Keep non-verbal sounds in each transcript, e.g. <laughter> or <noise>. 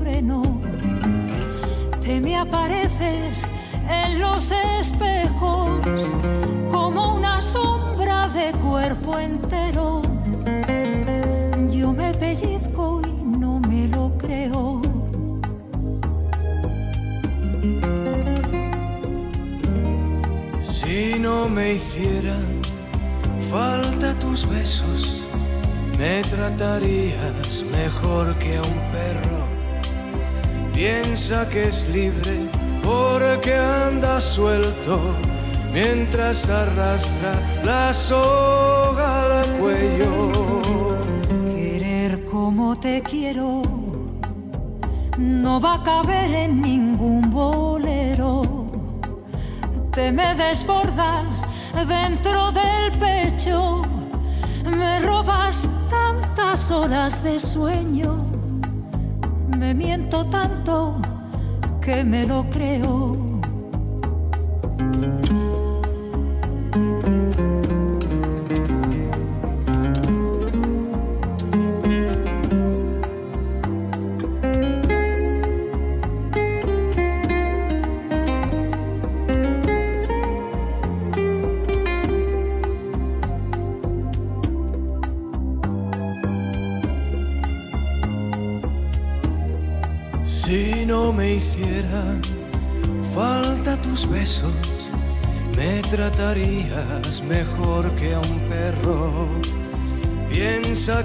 Freno. Te me apareces en los espejos como una sombra de cuerpo entero. Yo me pellizco y no me lo creo. Si no me hicieran falta tus besos, me tratarías mejor que a un perro. Piensa que es libre porque anda suelto mientras arrastra la soga al cuello. Querer como te quiero no va a caber en ningún bolero. Te me desbordas dentro del pecho, me robas tantas horas de sueño, me miento tanto que me lo creo.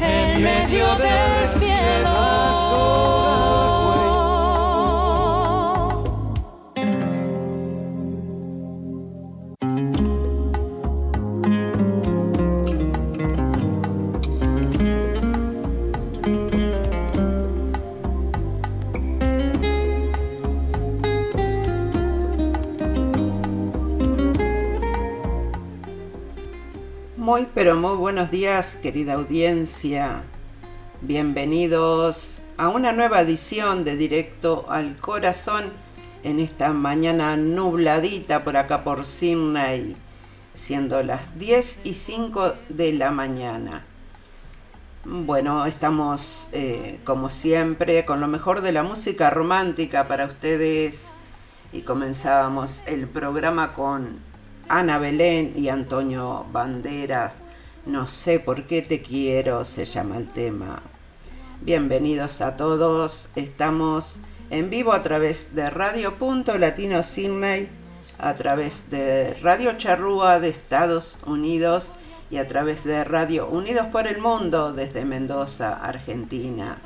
en medio del cielo. Pero muy buenos días, querida audiencia. Bienvenidos a una nueva edición de Directo al Corazón en esta mañana nubladita por acá por Sydney, siendo las 10 y 5 de la mañana. Bueno, estamos eh, como siempre con lo mejor de la música romántica para ustedes y comenzábamos el programa con Ana Belén y Antonio Banderas. No sé por qué te quiero, se llama el tema. Bienvenidos a todos. Estamos en vivo a través de Radio Punto Latino Sydney, a través de Radio Charrúa de Estados Unidos y a través de Radio Unidos por el Mundo desde Mendoza, Argentina.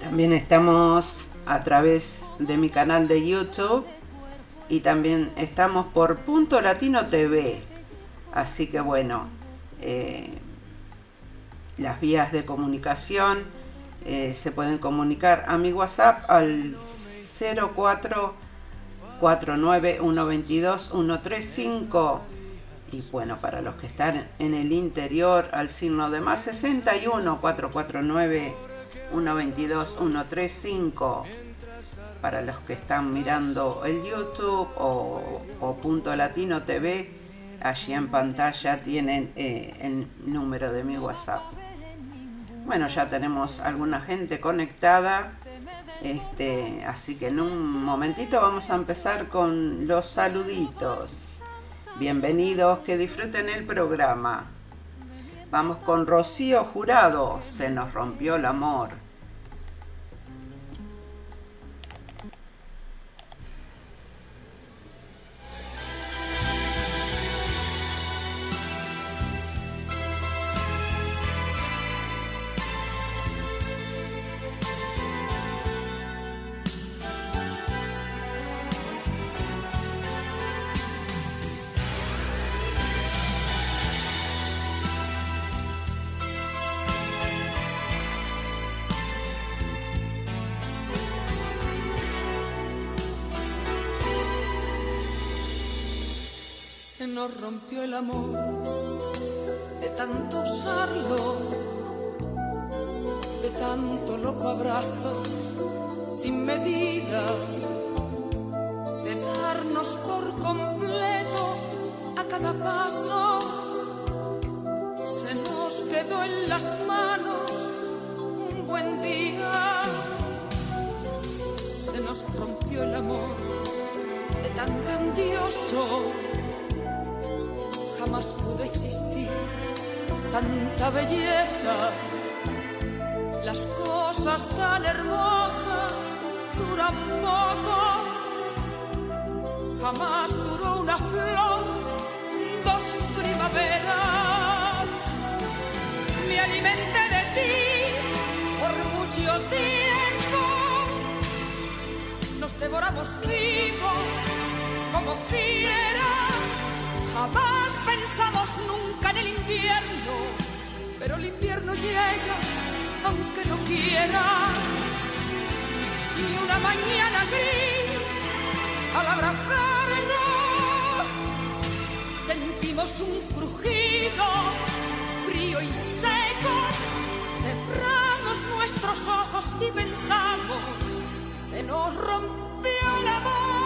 También estamos a través de mi canal de YouTube y también estamos por Punto Latino TV. Así que bueno, eh, las vías de comunicación eh, se pueden comunicar a mi WhatsApp al 04 49 122 135 y bueno, para los que están en el interior, al signo de más 61 449 122 135. Para los que están mirando el YouTube o, Punto Latino TV, allí en pantalla tienen eh, el número de mi WhatsApp. Bueno, ya tenemos alguna gente conectada. Este, así que en un momentito vamos a empezar con los saluditos. Bienvenidos, que disfruten el programa. Vamos con Rocío Jurado, se nos rompió el amor. Amor mañana gris, al abrazarnos, sentimos un crujido frío y seco. Cerramos nuestros ojos y pensamos, se nos rompió el amor.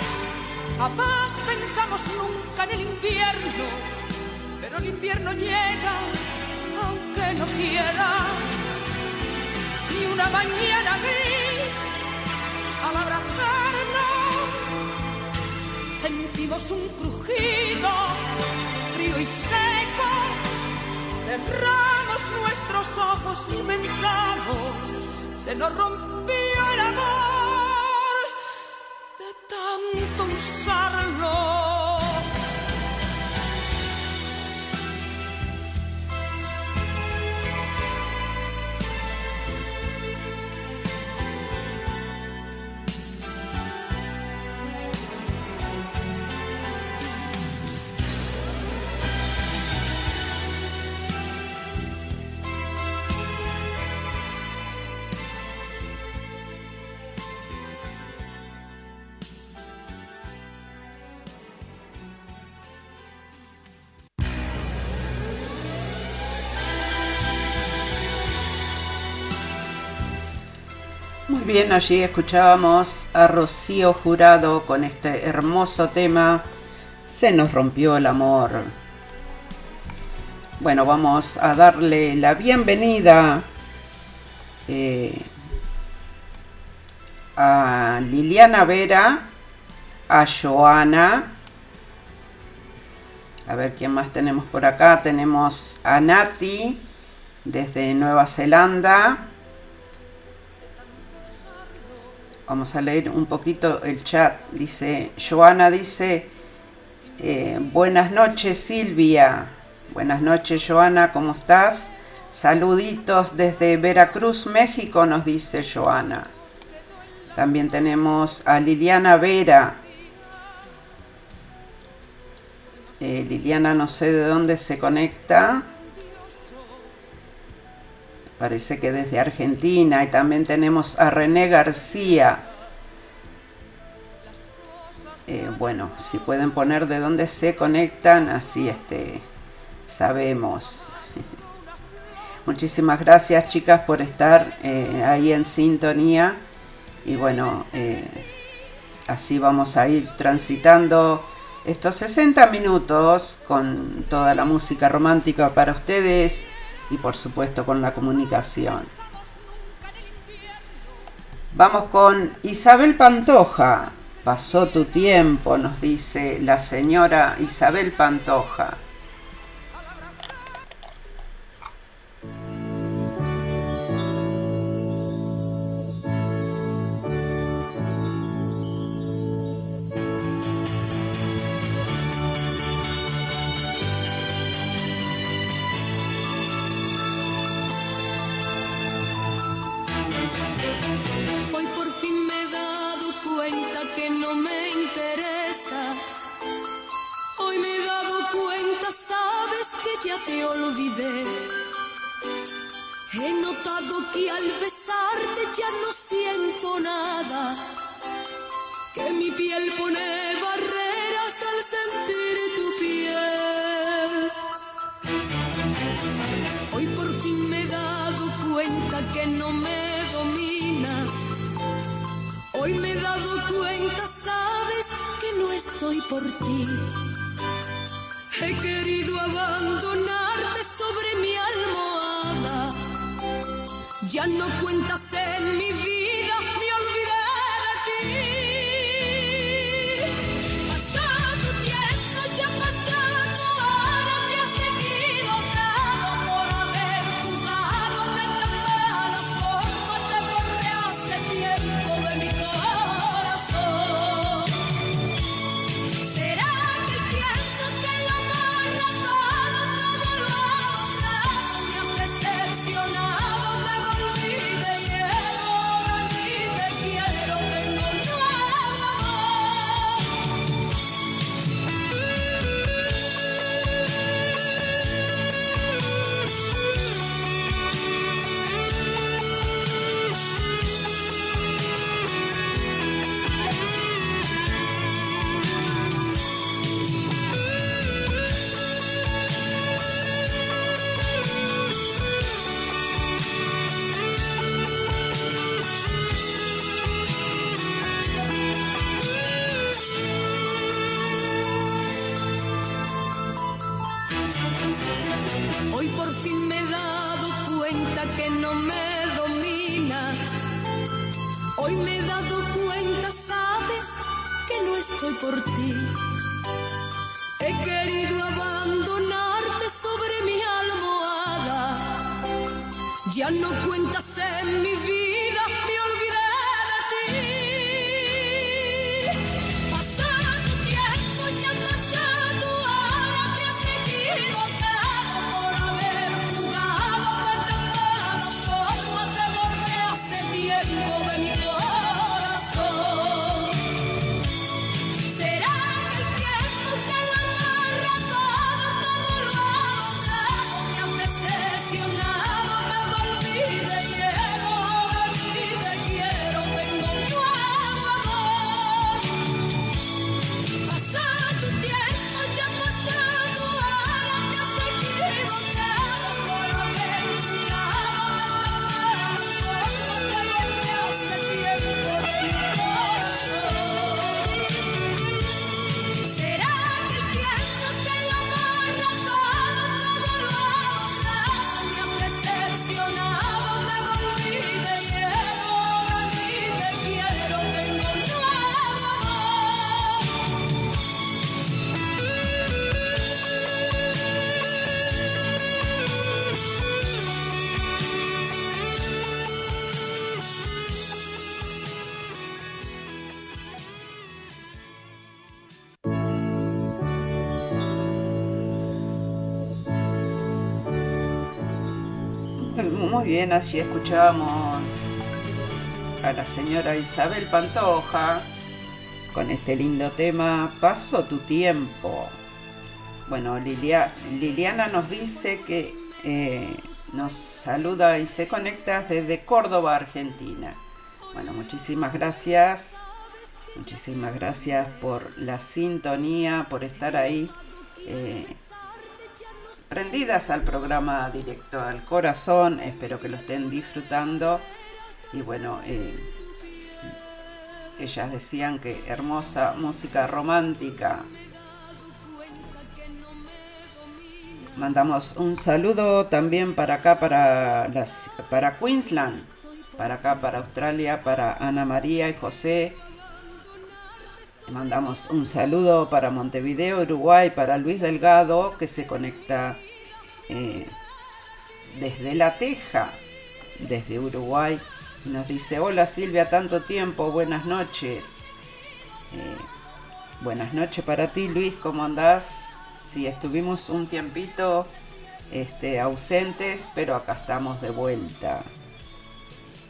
Jamás pensamos nunca en el invierno, pero el invierno llega aunque no quiera. Ni una mañana gris al abrazarnos sentimos un crujido frío y seco. Cerramos nuestros ojos y pensamos, se nos rompió el amor bien, allí escuchábamos a Rocío Jurado con este hermoso tema, Se nos rompió el amor. Bueno, vamos a darle la bienvenida eh, a Liliana Vera, a Joana, a ver quién más tenemos por acá, tenemos a Nati desde Nueva Zelanda, Vamos a leer un poquito el chat. Dice, Joana dice, eh, buenas noches Silvia. Buenas noches Joana, ¿cómo estás? Saluditos desde Veracruz, México, nos dice Joana. También tenemos a Liliana Vera. Eh, Liliana no sé de dónde se conecta. Parece que desde Argentina. Y también tenemos a René García. Eh, bueno, si pueden poner de dónde se conectan, así este, sabemos. <laughs> Muchísimas gracias chicas por estar eh, ahí en sintonía. Y bueno, eh, así vamos a ir transitando estos 60 minutos con toda la música romántica para ustedes y por supuesto con la comunicación. Vamos con Isabel Pantoja. Pasó tu tiempo, nos dice la señora Isabel Pantoja. Por ti He querido abandonarte sobre mi almohada. Ya no cuentas en mi bien, así escuchábamos a la señora Isabel Pantoja con este lindo tema Paso tu tiempo. Bueno, Liliana nos dice que eh, nos saluda y se conecta desde Córdoba, Argentina. Bueno, muchísimas gracias. Muchísimas gracias por la sintonía, por estar ahí. Eh, prendidas al programa directo al corazón. Espero que lo estén disfrutando. Y bueno, eh, ellas decían que hermosa música romántica. Mandamos un saludo también para acá, para, para Queensland, para acá, para Australia, para Ana María y José. Mandamos un saludo para Montevideo, Uruguay, para Luis Delgado, que se conecta eh, desde La Teja, desde Uruguay. Nos dice, hola Silvia, tanto tiempo, buenas noches. Eh, buenas noches para ti Luis, ¿cómo andás? Sí, estuvimos un tiempito este, ausentes, pero acá estamos de vuelta.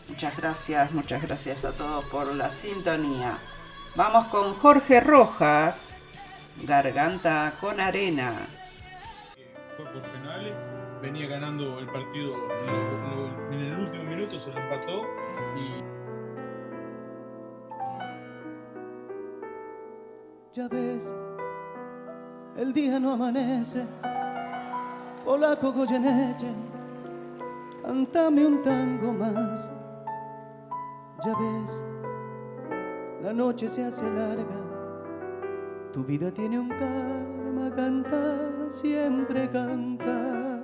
Muchas gracias, muchas gracias a todos por la sintonía. Vamos con Jorge Rojas, Garganta con Arena. Fue por penales, venía ganando el partido en, el último minuto, se lo empató y. Ya ves, el día no amanece, polaco Goyeneche, cántame un tango más. Ya ves, la noche se hace larga, tu vida tiene un karma, cantar, siempre canta.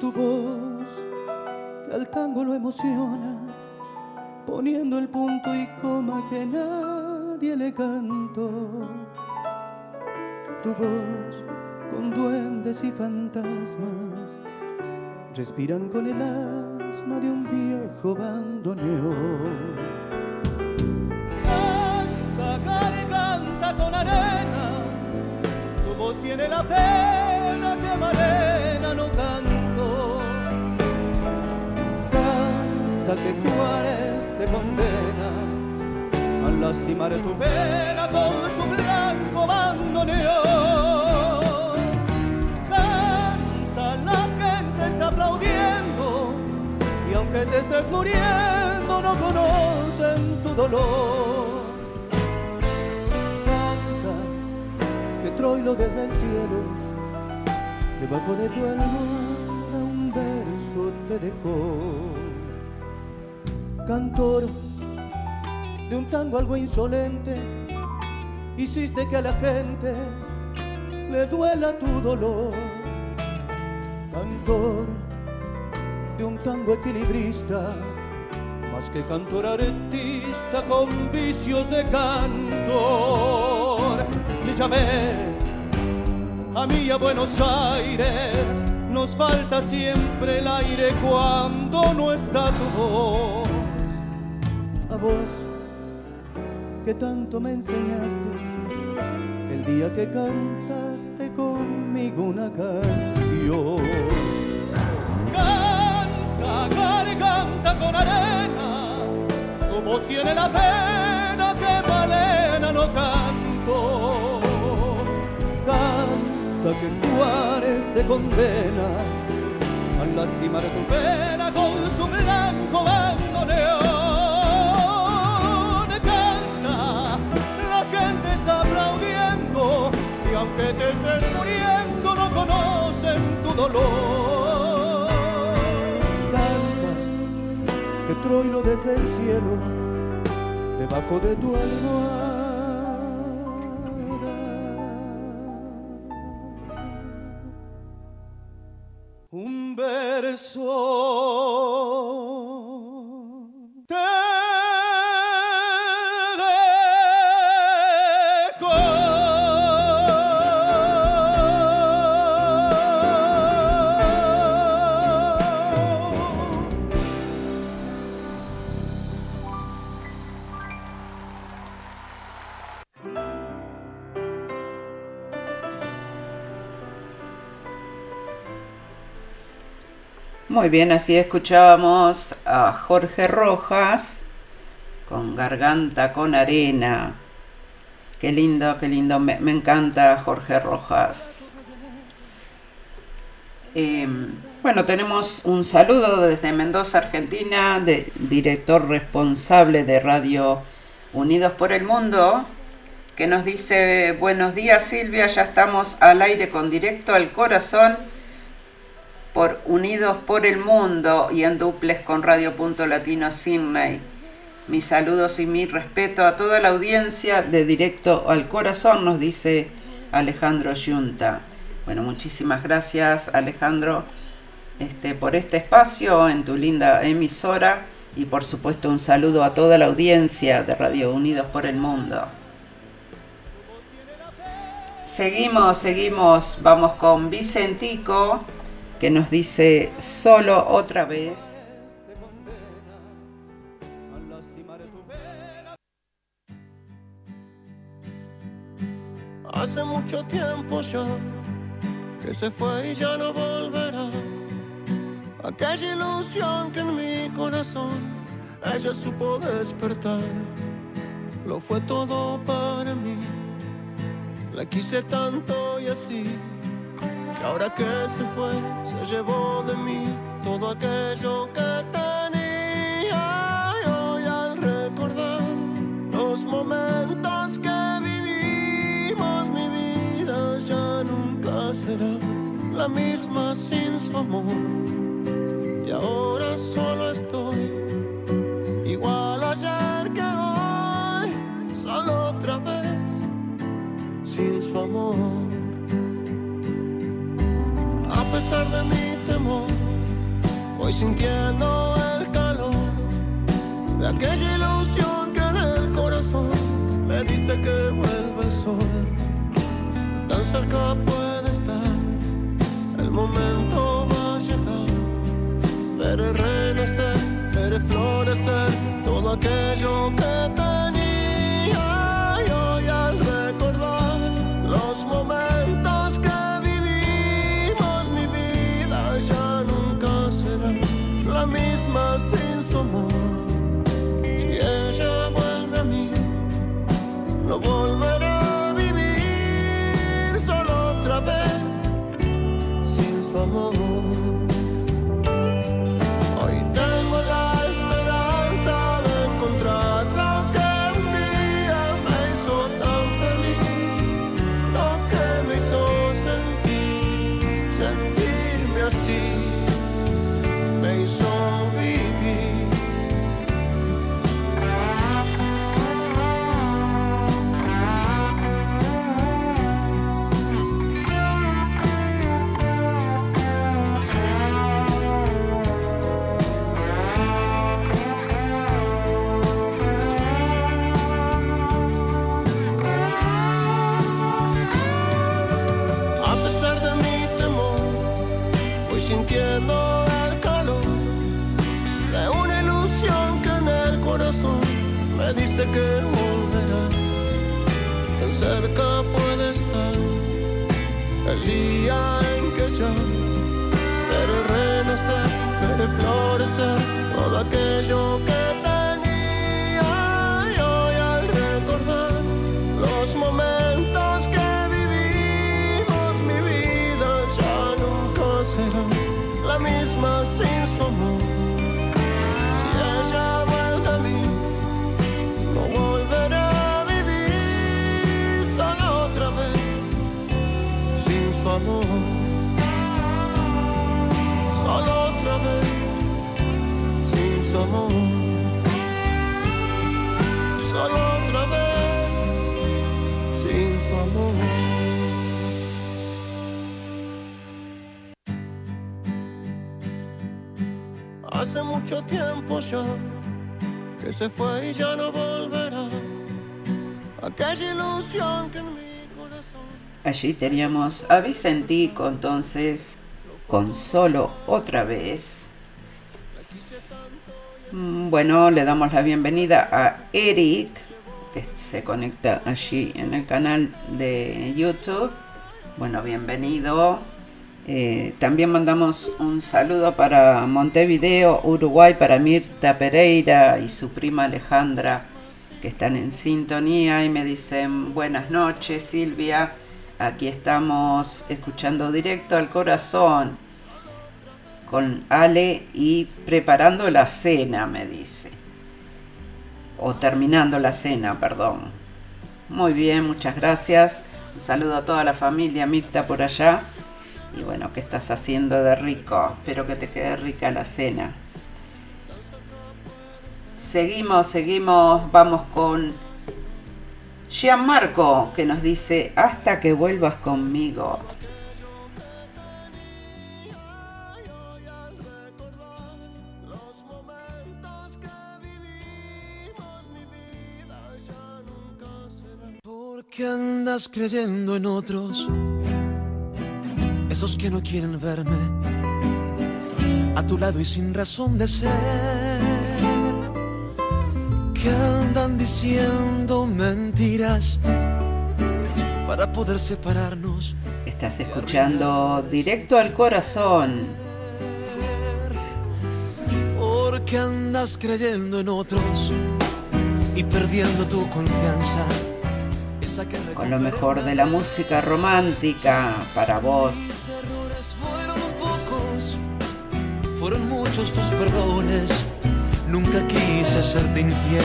Tu voz, que al tango lo emociona, poniendo el punto y coma que nadie le cantó. Tu voz, con duendes y fantasmas, respiran con el asma de un viejo bandoneón la pena que Malena no canto. Canta que Juárez te condena a lastimar tu pena con su blanco bandoneón. Canta, la gente está aplaudiendo y aunque te estés muriendo no conocen tu dolor Troilo desde el cielo, debajo de tu almohada un beso te dejó. Cantor de un tango algo insolente, hiciste que a la gente le duela tu dolor. Cantor de un tango equilibrista, más que cantor artista con vicios de cantor. Ya ves, a mí a Buenos Aires nos falta siempre el aire cuando no está tu voz. A vos, que tanto me enseñaste, el día que cantaste conmigo una canción. Canta, garganta con arena, tu voz tiene la pena que Malena no canto. Canta que Juárez te condena al lastimar tu pena con su blanco bandoneón. Canta, la gente está aplaudiendo y aunque te estés muriendo no conocen tu dolor. Canta, que troilo desde el cielo, debajo de tu almohada. Verso Muy bien, así escuchábamos a Jorge Rojas con Garganta con Arena. Qué lindo, qué lindo. Me, encanta Jorge Rojas. Eh, bueno, tenemos un saludo desde Mendoza, Argentina, de director responsable de Radio Unidos por el Mundo, que nos dice, buenos días Silvia, ya estamos al aire con directo al corazón por Unidos por el Mundo y en duples con Radio Punto Latino Sydney. Mis saludos y mi respeto a toda la audiencia de Directo al Corazón, nos dice Alejandro Yunta. Bueno, muchísimas gracias Alejandro este, por este espacio en tu linda emisora y por supuesto un saludo a toda la audiencia de Radio Unidos por el Mundo. Seguimos, seguimos, vamos con Vicentico que nos dice solo otra vez. Hace mucho tiempo ya que se fue y ya no volverá. Aquella ilusión que en mi corazón ella supo despertar. Lo fue todo para mí. La quise tanto y así. Que ahora que se fue, se llevó de mí todo aquello que tenía. Y hoy al recordar los momentos que vivimos, mi vida ya nunca será la misma sin su amor. Y ahora solo estoy igual ayer que hoy, solo otra vez sin su amor. De mi temor, voy sintiendo el calor de aquella ilusión que en el corazón me dice que vuelve el sol. Tan cerca puede estar, el momento va a llegar. Veré renacer, veré florecer todo aquello que tenía. No Allí teníamos a Vicentico entonces con solo otra vez. Mm, Bueno, le damos la bienvenida a Eric, que se conecta allí en el canal de YouTube. Bueno, bienvenido. Eh, también mandamos un saludo para Montevideo, Uruguay, para Mirta Pereira y su prima Alejandra, que están en sintonía y me dicen buenas noches Silvia, aquí estamos escuchando directo al corazón con Ale y preparando la cena, me dice. O terminando la cena, perdón. Muy bien, muchas gracias. Un saludo a toda la familia Mirta por allá. Y bueno, ¿qué estás haciendo de rico? Espero que te quede rica la cena. Seguimos, seguimos, vamos con Gianmarco, que nos dice, hasta que vuelvas conmigo. Que vivimos, mi vida ya nunca será. ¿Por qué andas creyendo en otros? Esos que no quieren verme a tu lado y sin razón de ser. Que andan diciendo mentiras para poder separarnos. Estás escuchando directo al corazón. ¿Por qué andas creyendo en otros y perdiendo tu confianza? Con lo mejor de la música romántica para vos. errores fueron pocos, fueron muchos tus perdones. Nunca quise serte infiel.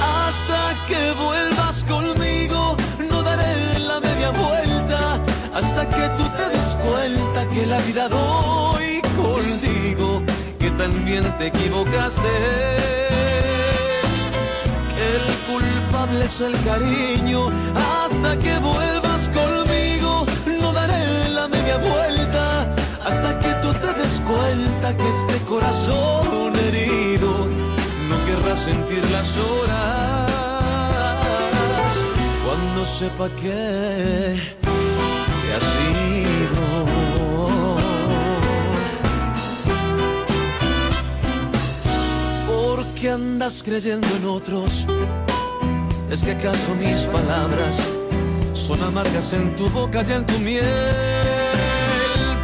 Hasta que vuelvas conmigo, no daré la media vuelta. Hasta que tú te des cuenta que la vida doy contigo, que también te equivocaste. Que el culpable es el cariño. Hasta que vuelvas conmigo, no daré la media vuelta. Hasta que tú te des cuenta que este corazón herido no querrá sentir las horas. Cuando sepa que te has ido. ¿Por qué andas creyendo en otros? ¿Es que acaso mis palabras son amargas en tu boca y en tu miel?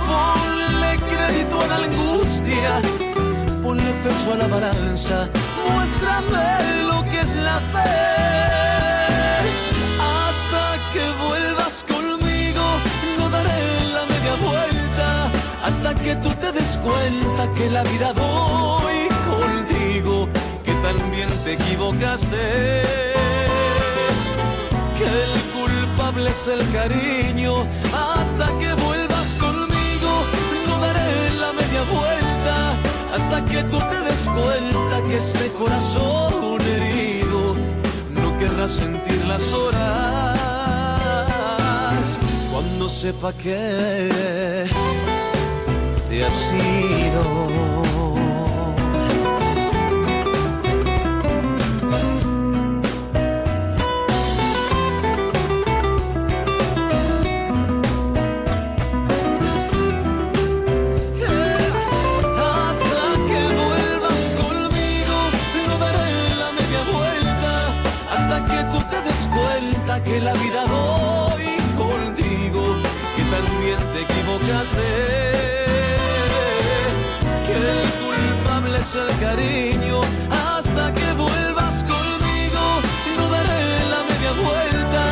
Ponle crédito a la angustia, ponle peso a la balanza, muéstrame lo que es la fe. Hasta que vuelvas conmigo, no daré la media vuelta, hasta que tú te des cuenta que la vida doy contigo, que también te equivocaste que el culpable es el cariño. Hasta que vuelvas conmigo, no daré la media vuelta. Hasta que tú te des cuenta que este corazón herido no querrá sentir las horas. Cuando sepa que te has ido. que la vida doy contigo, que también te equivocaste, que el culpable es el cariño, hasta que vuelvas conmigo, no daré la media vuelta,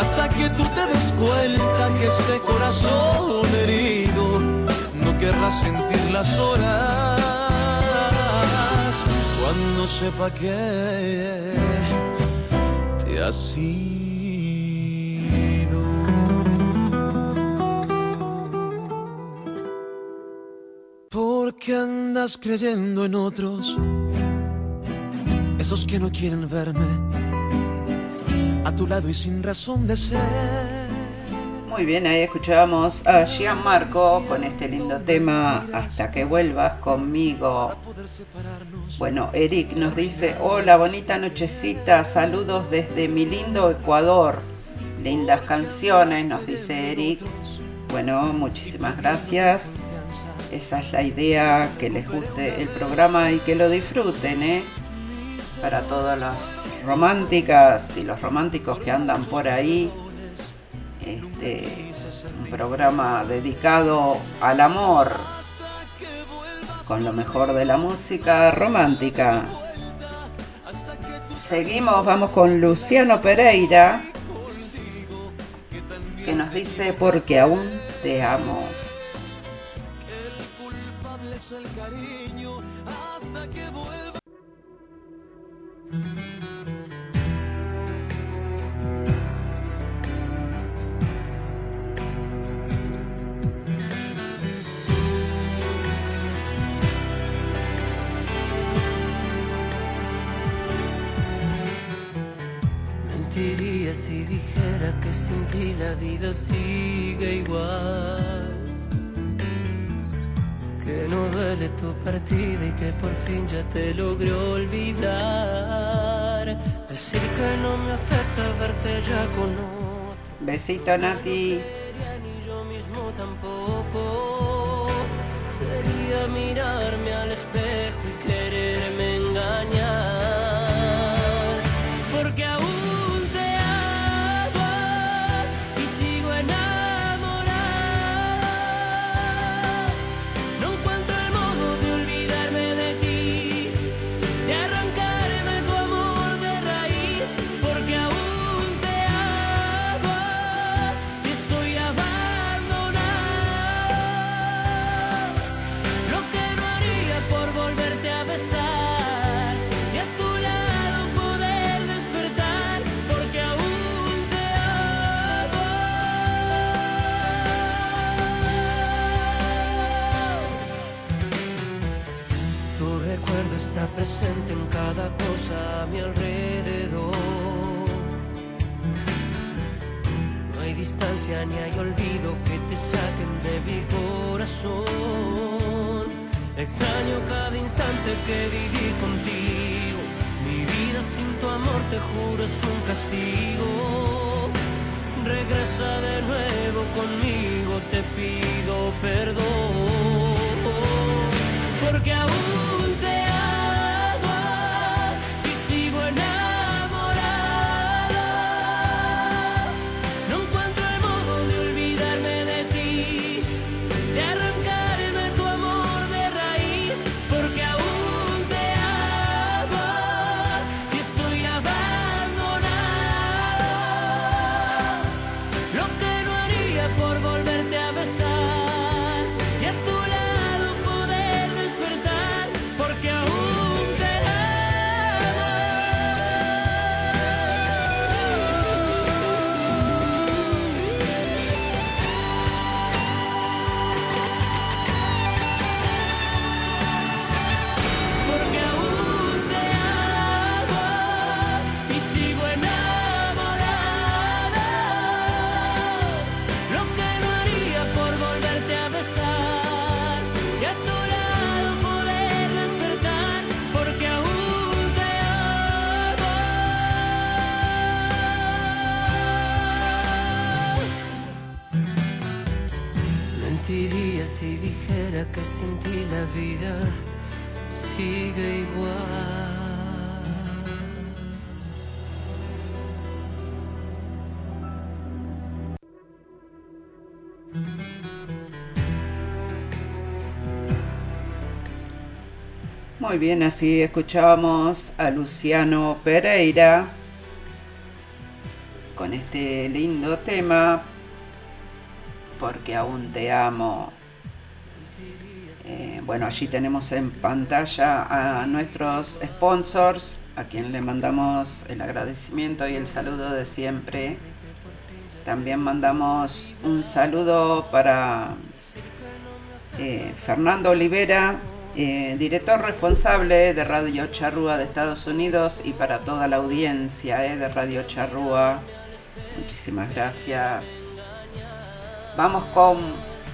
hasta que tú te des cuenta que este corazón herido no querrá sentir las horas cuando sepa que te has ido. Qué andas creyendo en otros? Esos que no quieren verme a tu lado y sin razón de ser. Muy bien, ahí escuchábamos a Gianmarco con este lindo tema Hasta que vuelvas conmigo. Bueno, Eric nos dice, hola, bonita nochecita, saludos desde mi lindo Ecuador. Lindas canciones, nos dice Eric. Bueno, muchísimas gracias. Esa es la idea, que les guste el programa y que lo disfruten, ¿eh? Para todas las románticas y los románticos que andan por ahí. Este, un programa dedicado al amor, con lo mejor de la música romántica. Seguimos, vamos con Luciano Pereira, que nos dice porque aún te amo. Que sin ti la vida sigue igual que no duele tu partida y que por fin ya te logré olvidar. Decir que no me afecta verte ya con otro. Besito, Nati. Ni yo mismo tampoco. Sería mirarme al espejo y quererme engañar. La vida sigue igual. Muy bien, así escuchábamos a Luciano Pereira con este lindo tema, porque aún te amo. Bueno, allí tenemos en pantalla a nuestros sponsors, a quien le mandamos el agradecimiento y el saludo de siempre. También mandamos un saludo para eh, Fernando Olivera, eh, director responsable de Radio Charrúa de Estados Unidos y para toda la audiencia eh, de Radio Charrúa. Muchísimas gracias. Vamos con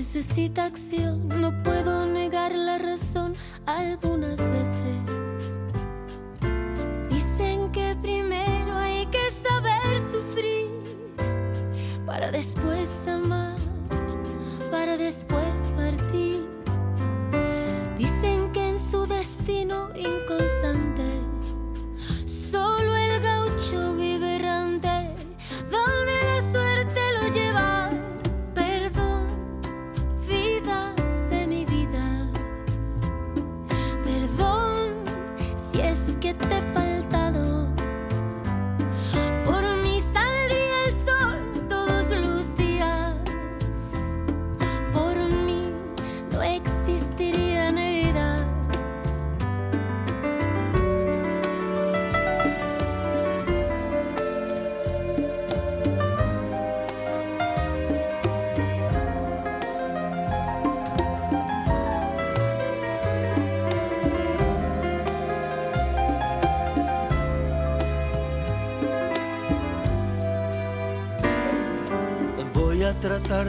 necesita acción, no puedo negar la razón algunas veces. Dicen que primero hay que saber sufrir para después amar, para después partir. Dicen que en su destino inconstante the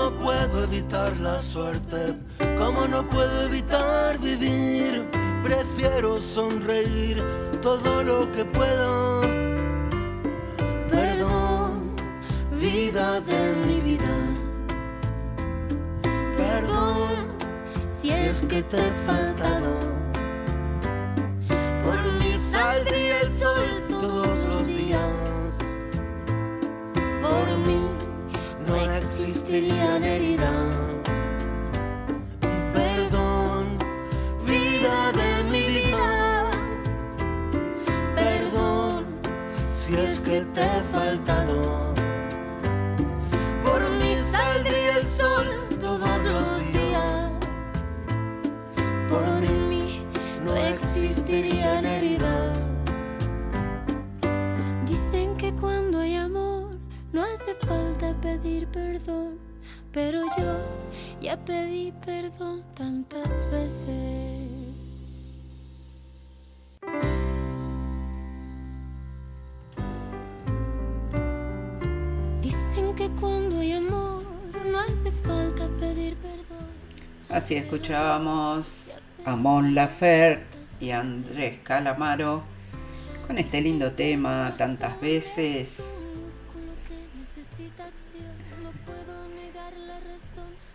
No puedo evitar la suerte, como no puedo evitar vivir. Prefiero sonreír todo lo que pueda. Perdón, vida de mi vida. Perdón si es que te he faltado. Existirían heridas. Perdón, vida de mi vida. Perdón si es que te he faltado. Pedir perdón, pero yo ya pedí perdón tantas veces. Dicen que cuando hay amor no hace falta pedir perdón. Así escuchábamos a Mon Laferte y Andrés Calamaro con este lindo tema tantas veces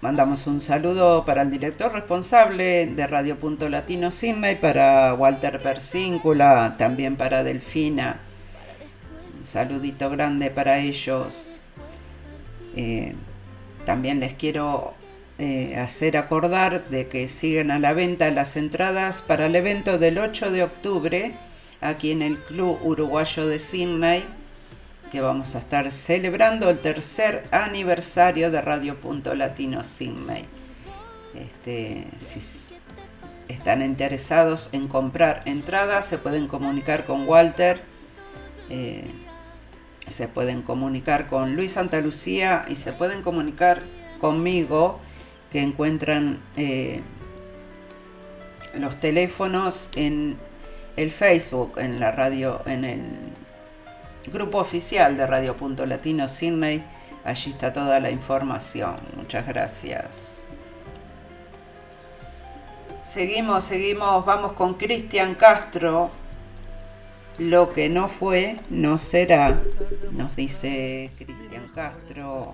Mandamos un saludo para el director responsable de Radio Punto Latino Sydney, para Walter Persíncula, también para Delfina. Un saludito grande para ellos. Eh, también les quiero eh, hacer acordar de que siguen a la venta las entradas para el evento del 8 de octubre aquí en el Club Uruguayo de Sydney que vamos a estar celebrando el tercer aniversario de Radio Punto Latino Sydney. Este, están interesados en comprar entradas, se pueden comunicar con Walter, eh, se pueden comunicar con Luis Santa Lucía y se pueden comunicar conmigo, que encuentran eh, los teléfonos en el Facebook, en la radio, en el grupo oficial de Radio Punto Latino Sydney. Allí está toda la información. Muchas gracias. Seguimos, seguimos, vamos con Cristian Castro. Lo que no fue, no será, nos dice Cristian Castro.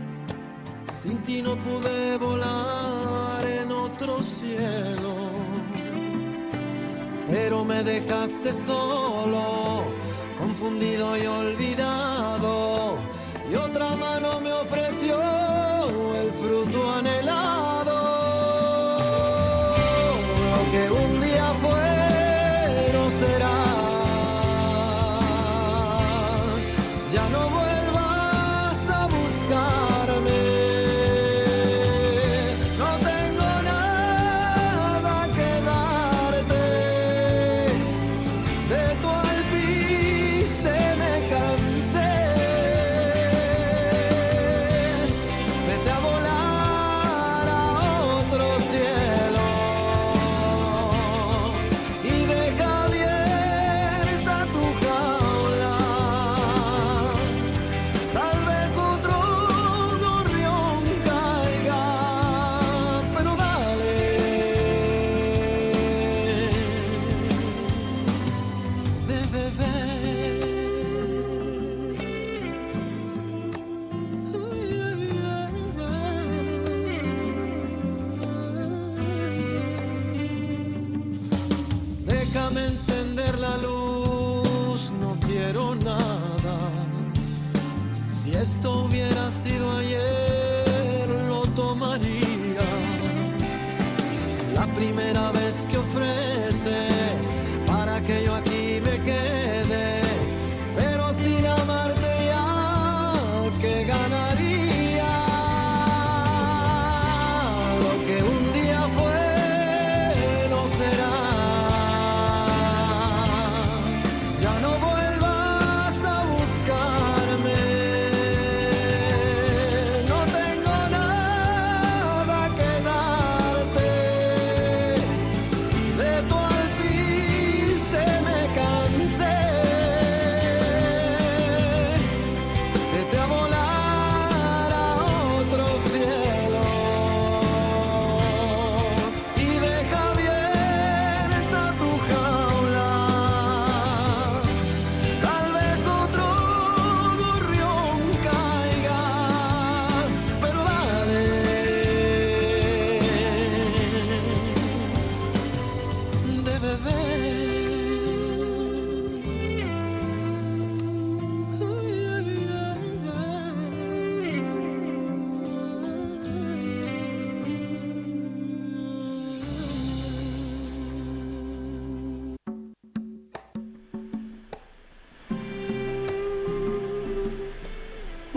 Sin ti no pude volar en otro cielo pero me dejaste solo, confundido y olvidado, y otra mano me ofreció el fruto anhelado. Que ofreces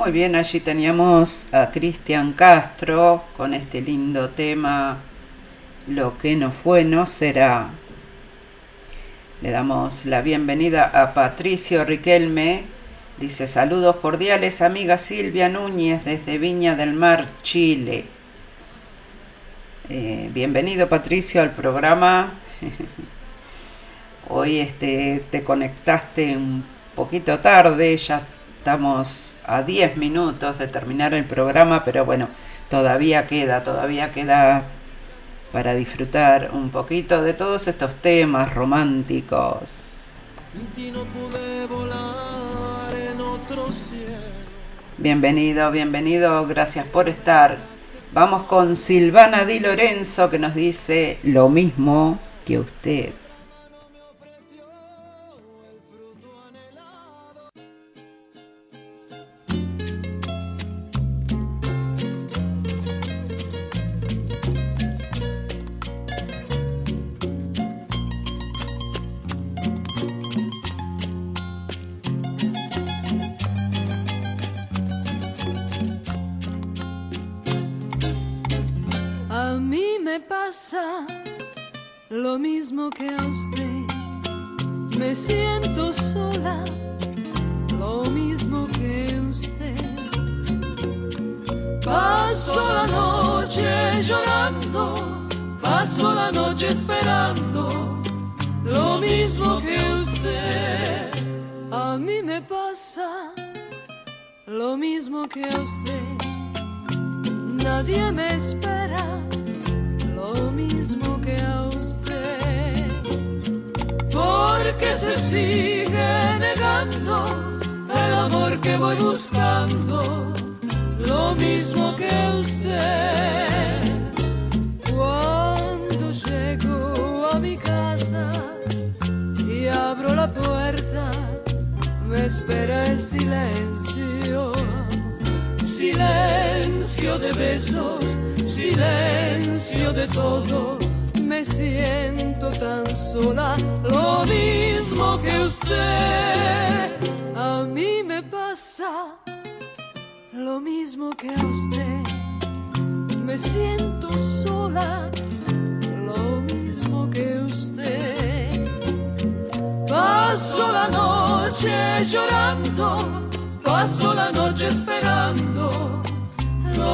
Muy bien, allí teníamos a Cristian Castro con este lindo tema, Lo que no fue no será. Le damos la bienvenida a Patricio Riquelme. Dice saludos cordiales, amiga Silvia Núñez desde Viña del Mar, Chile. Eh, bienvenido Patricio al programa. <laughs> Hoy este, te conectaste un poquito tarde, ya estamos a 10 minutos de terminar el programa, pero bueno, todavía queda, todavía queda para disfrutar un poquito de todos estos temas románticos. Bienvenido, bienvenido, gracias por estar. Vamos con Silvana Di Lorenzo que nos dice lo mismo que usted.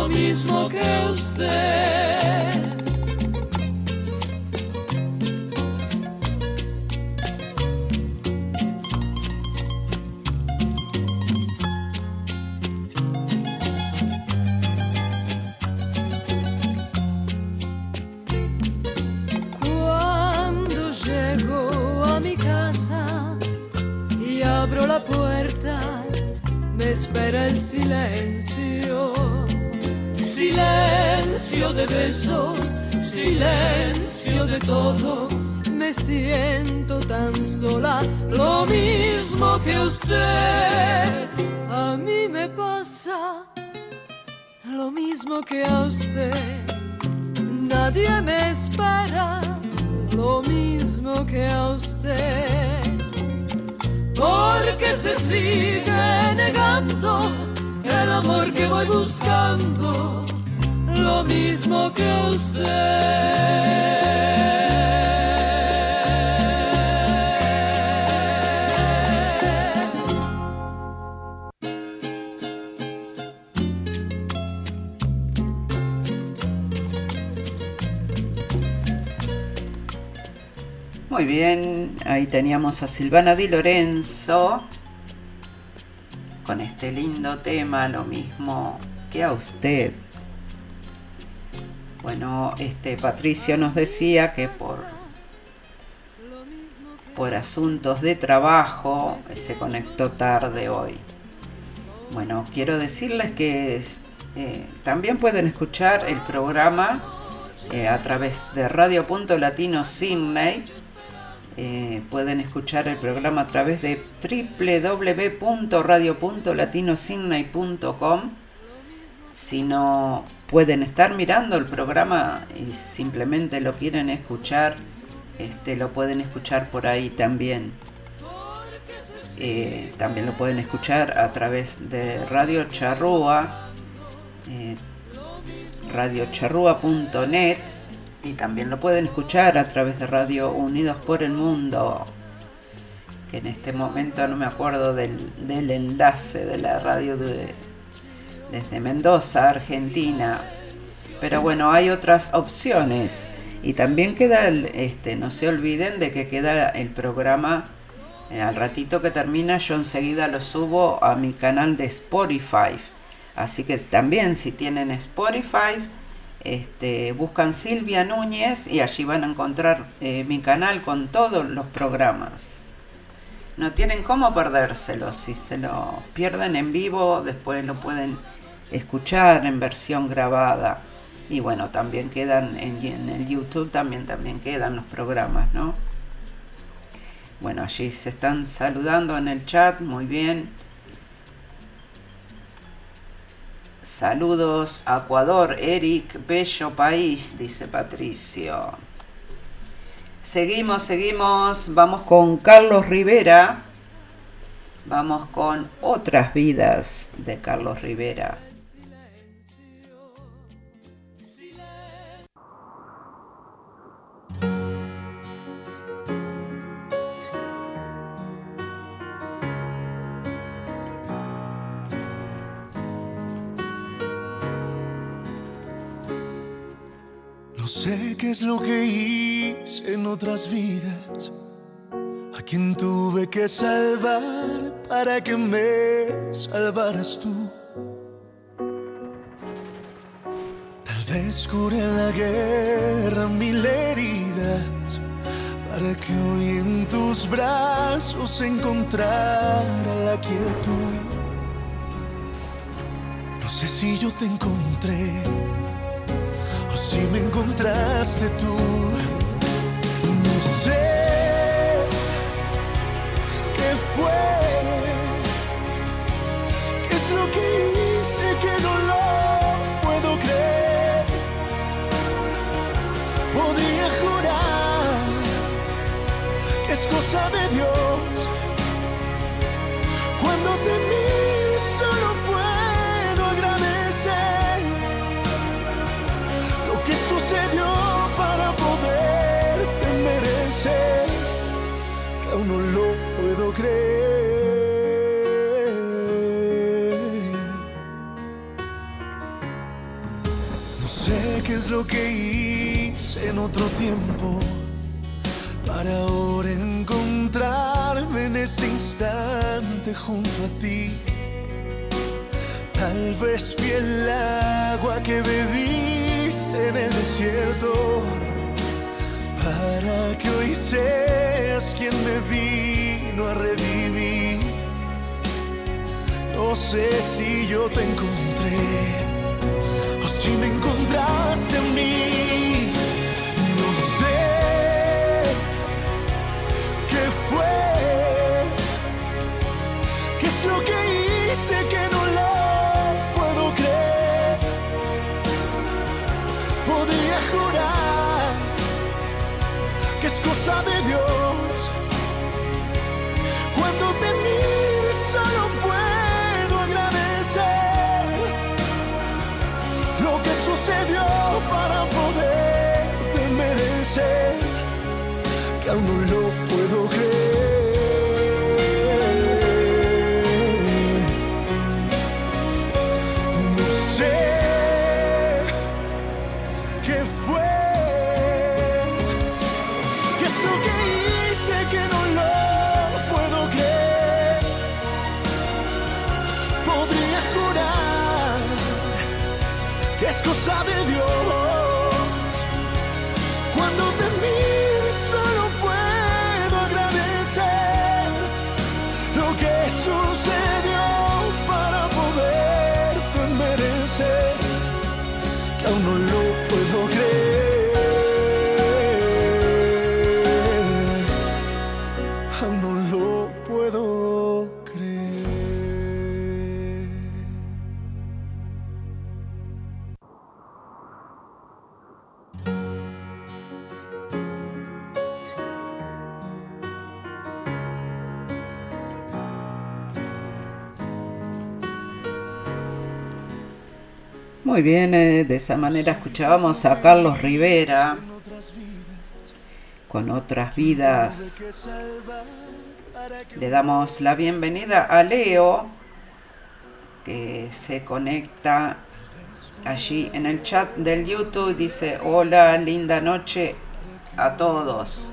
Lo mismo que usted. Cuando llego a mi casa y abro la puerta, me espera el silencio Silencio de besos, silencio de todo. Me siento tan sola, lo mismo que usted. A mí me pasa lo mismo que a usted. Nadie me espera, lo mismo que a usted. Porque se sigue negando el amor que voy buscando lo mismo que usted. Muy bien, ahí teníamos a Silvana Di Lorenzo con este lindo tema, lo mismo que a usted. Bueno, este Patricio nos decía que por por asuntos de trabajo se conectó tarde hoy. Bueno, quiero decirles que eh, también pueden escuchar el programa eh, a través de Radio Punto Latino Sydney. Eh, pueden escuchar el programa a través de www.radio.latinosidney.com si no pueden estar mirando el programa y simplemente lo quieren escuchar, este, lo pueden escuchar por ahí también. Eh, también lo pueden escuchar a través de Radio Charrúa, eh, radiocharrúa.net y también lo pueden escuchar a través de Radio Unidos por el Mundo, que en este momento no me acuerdo del, del enlace de la radio de, desde Mendoza, Argentina. Pero bueno, hay otras opciones. Y también queda, el, este, no se olviden de que queda el programa eh, al ratito que termina, yo enseguida lo subo a mi canal de Spotify. Así que también si tienen Spotify, este, buscan Silvia Núñez y allí van a encontrar eh, mi canal con todos los programas. No tienen cómo perdérselo. Si se lo pierden en vivo, después lo pueden escuchar en versión grabada. Y bueno, también quedan en, el YouTube, también, también quedan los programas, ¿no? Bueno, allí se están saludando en el chat, muy bien. Saludos a Ecuador, Eric, bello país, dice Patricio. Seguimos, seguimos, vamos con Carlos Rivera. Vamos con otras vidas de Carlos Rivera. Sé qué es lo que hice en otras vidas, a quien tuve que salvar para que me salvaras tú. Tal vez curé en la guerra mil heridas para que hoy en tus brazos encontrara la quietud. No sé si yo te encontré si me encontraste tú. No sé qué fue, qué es lo que hice que no lo puedo creer. Podría jurar que es cosa de Dios lo que hice en otro tiempo para ahora encontrarme en este instante junto a ti. Tal vez fui el agua que bebiste en el desierto para que hoy seas quien me vino a revivir. No sé si yo te encontré si me encontraste en mí. No sé qué fue, qué es lo que hice que no lo puedo creer. Podría jurar que es cosa de para poderte merecer, que aún no lo Muy bien, eh, de esa manera escuchábamos a Carlos Rivera con otras vidas. Le damos la bienvenida a Leo, que se conecta allí en el chat del YouTube. Dice, hola, linda noche a todos,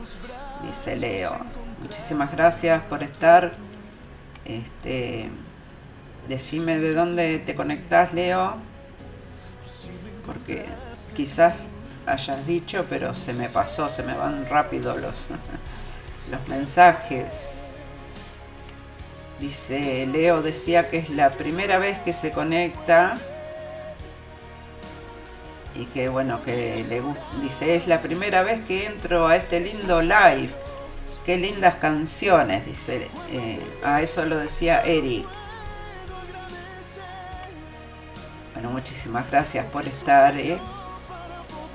dice Leo. Muchísimas gracias por estar. Este, decime de dónde te conectás, Leo porque quizás hayas dicho, pero se me pasó, se me van rápido los, <laughs> los mensajes. Dice, Leo decía que es la primera vez que se conecta y que bueno, que le gusta, dice, es la primera vez que entro a este lindo live. Qué lindas canciones, dice. Eh, a eso lo decía Eric. Bueno, muchísimas gracias por estar. ¿eh?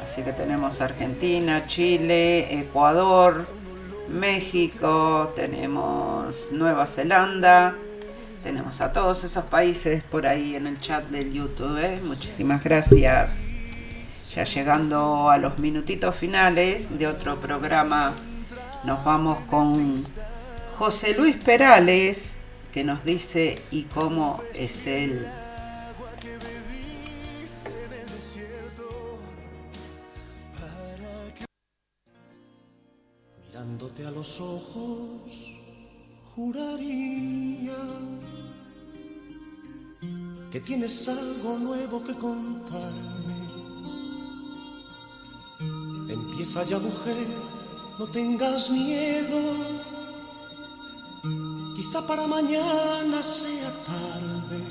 Así que tenemos Argentina, Chile, Ecuador, México, tenemos Nueva Zelanda, tenemos a todos esos países por ahí en el chat del YouTube. ¿eh? Muchísimas gracias. Ya llegando a los minutitos finales de otro programa, nos vamos con José Luis Perales, que nos dice y cómo es él. A los ojos, juraría que tienes algo nuevo que contarme. Empieza ya mujer, no tengas miedo. Quizá para mañana sea tarde.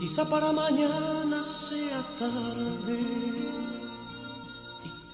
Quizá para mañana sea tarde.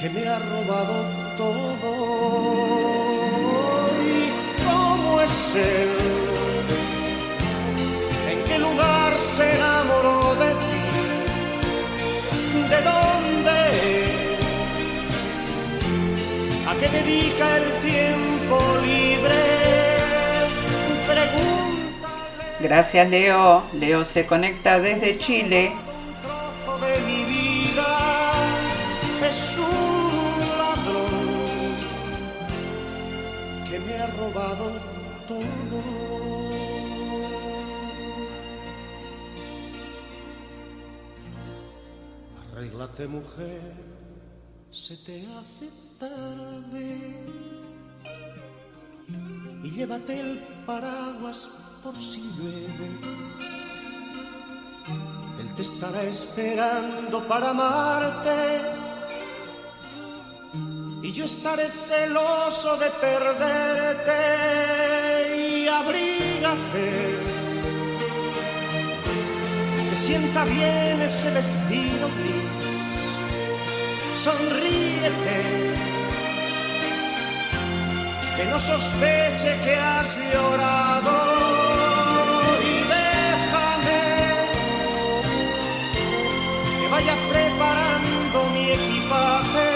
que me ha robado todo. ¿Y cómo es él? ¿En qué lugar se enamoró de ti? ¿De dónde es? ¿A qué dedica el tiempo libre? Pregúntale. Gracias Leo. Leo se conecta desde Chile. de mi vida es un ladrón que me ha robado todo. Arréglate mujer, se te hace tarde y llévate el paraguas por si llueve. Él te estará esperando para amarte yo estaré celoso de perderte y abrígate. Que sienta bien ese vestido gris, sonríete. Que no sospeche que has llorado y déjame que vaya preparando mi equipaje.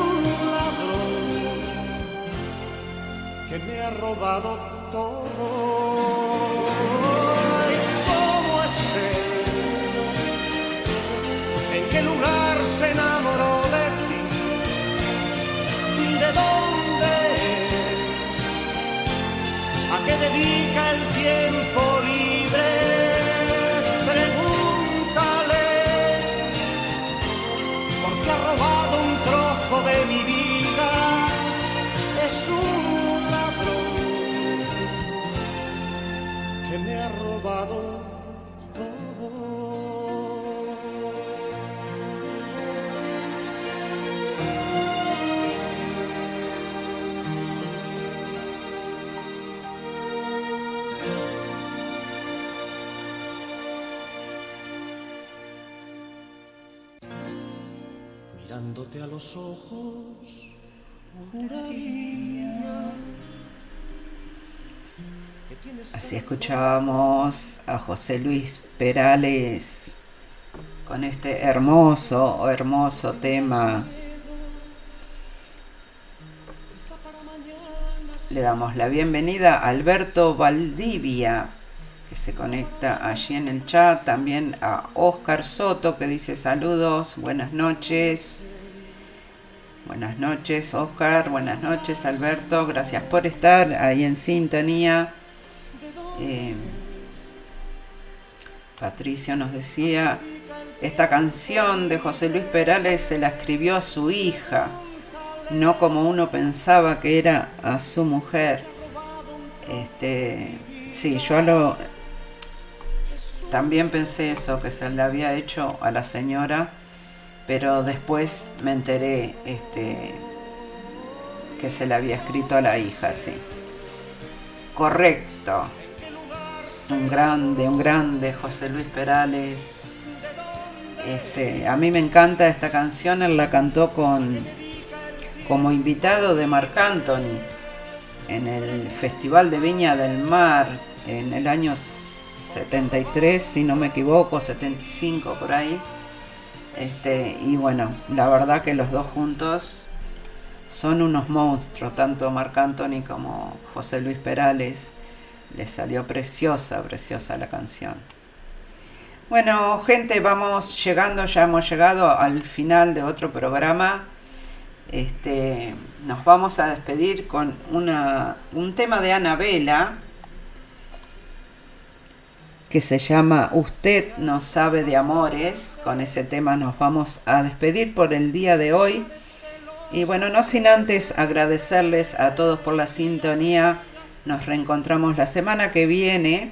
ha robado todo. Ay, ¿Cómo es él? ¿En qué lugar se enamoró de ti? ¿De dónde es? ¿A qué dedica el tiempo libre? Pregúntale, porque ha robado un trozo de mi vida. Es un robado todo. Mirándote a los ojos, juraría Así escuchábamos a José Luis Perales con este hermoso, hermoso tema. Le damos la bienvenida a Alberto Valdivia, que se conecta allí en el chat. También a Oscar Soto, que dice saludos, buenas noches. Buenas noches, Oscar. Buenas noches, Alberto. Gracias por estar ahí en sintonía. Eh, Patricio nos decía, esta canción de José Luis Perales se la escribió a su hija, no como uno pensaba que era a su mujer. Este, sí, yo también pensé eso, que se le había hecho a la señora, pero después me enteré este, que se le había escrito a la hija, sí. Correcto un grande, un grande, José Luis Perales. Este, a mí me encanta esta canción, él la cantó con como invitado de Marc Anthony en el Festival de Viña del Mar en el año 73, si no me equivoco, 75 por ahí. Este, y bueno, la verdad que los dos juntos son unos monstruos, tanto Marc Anthony como José Luis Perales. Le salió preciosa, preciosa la canción. Bueno, gente, vamos llegando, ya hemos llegado al final de otro programa. Este, nos vamos a despedir con una, un tema de Anabela que se llama Usted no sabe de amores. Con ese tema nos vamos a despedir por el día de hoy. Y bueno, no sin antes agradecerles a todos por la sintonía nos reencontramos la semana que viene,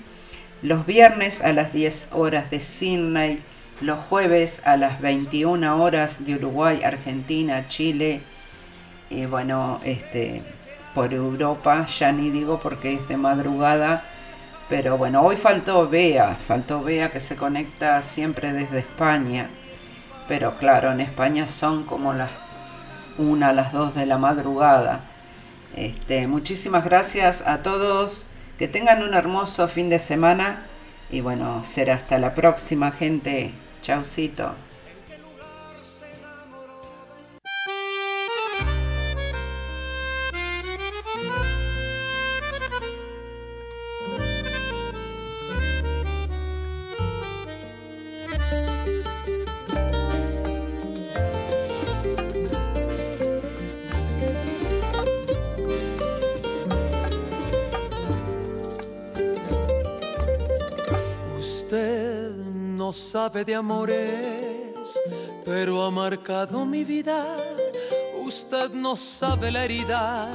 los viernes a las 10 horas de Sydney, los jueves a las 21 horas de Uruguay, Argentina, Chile, y bueno, este, por Europa, ya ni digo porque es de madrugada, pero bueno, hoy faltó Bea, faltó Bea que se conecta siempre desde España, pero claro, en España son como las 1 las 2 de la madrugada. Este, muchísimas gracias a todos. Que tengan un hermoso fin de semana. Y bueno, será hasta la próxima, gente. Chaucito. Sabe de amores, pero ha marcado mi vida. Usted no sabe la herida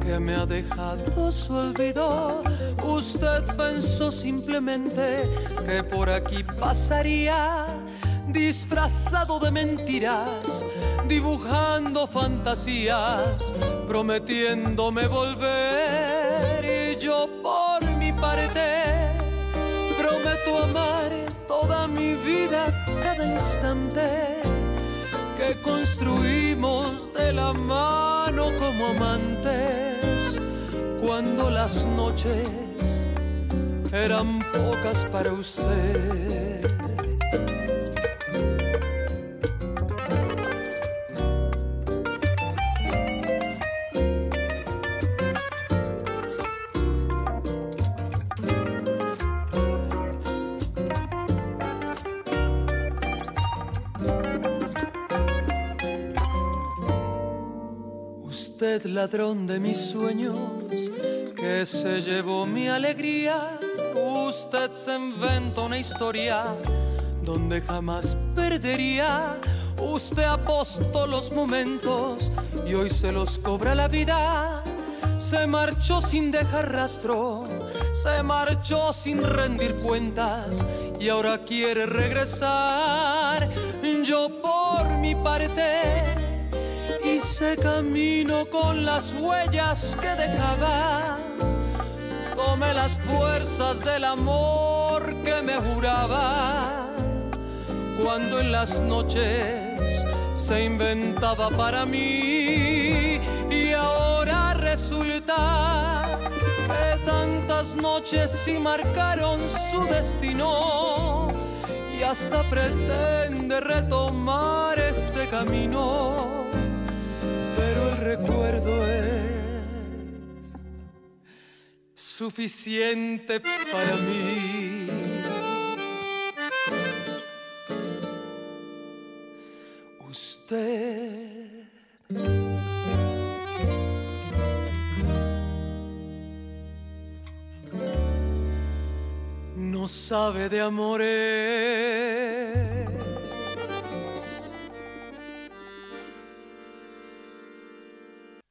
que me ha dejado su olvido. Usted pensó simplemente que por aquí pasaría, disfrazado de mentiras, dibujando fantasías, prometiéndome volver. Y yo por mi parte prometo amar toda mi vida, cada instante que construimos de la mano como amantes, cuando las noches eran pocas para usted. Ladrón de mis sueños, que se llevó mi alegría. Usted se inventó una historia donde jamás perdería. Usted apostó los momentos y hoy se los cobra la vida. Se marchó sin dejar rastro, se marchó sin rendir cuentas y ahora quiere regresar. Yo por mi parte ese camino con las huellas que dejaba. Tome las fuerzas del amor que me juraba. Cuando en las noches se inventaba para mí y ahora resulta que tantas noches sí marcaron su destino y hasta pretende retomar este camino, recuerdo es suficiente para mí. Usted no sabe de amores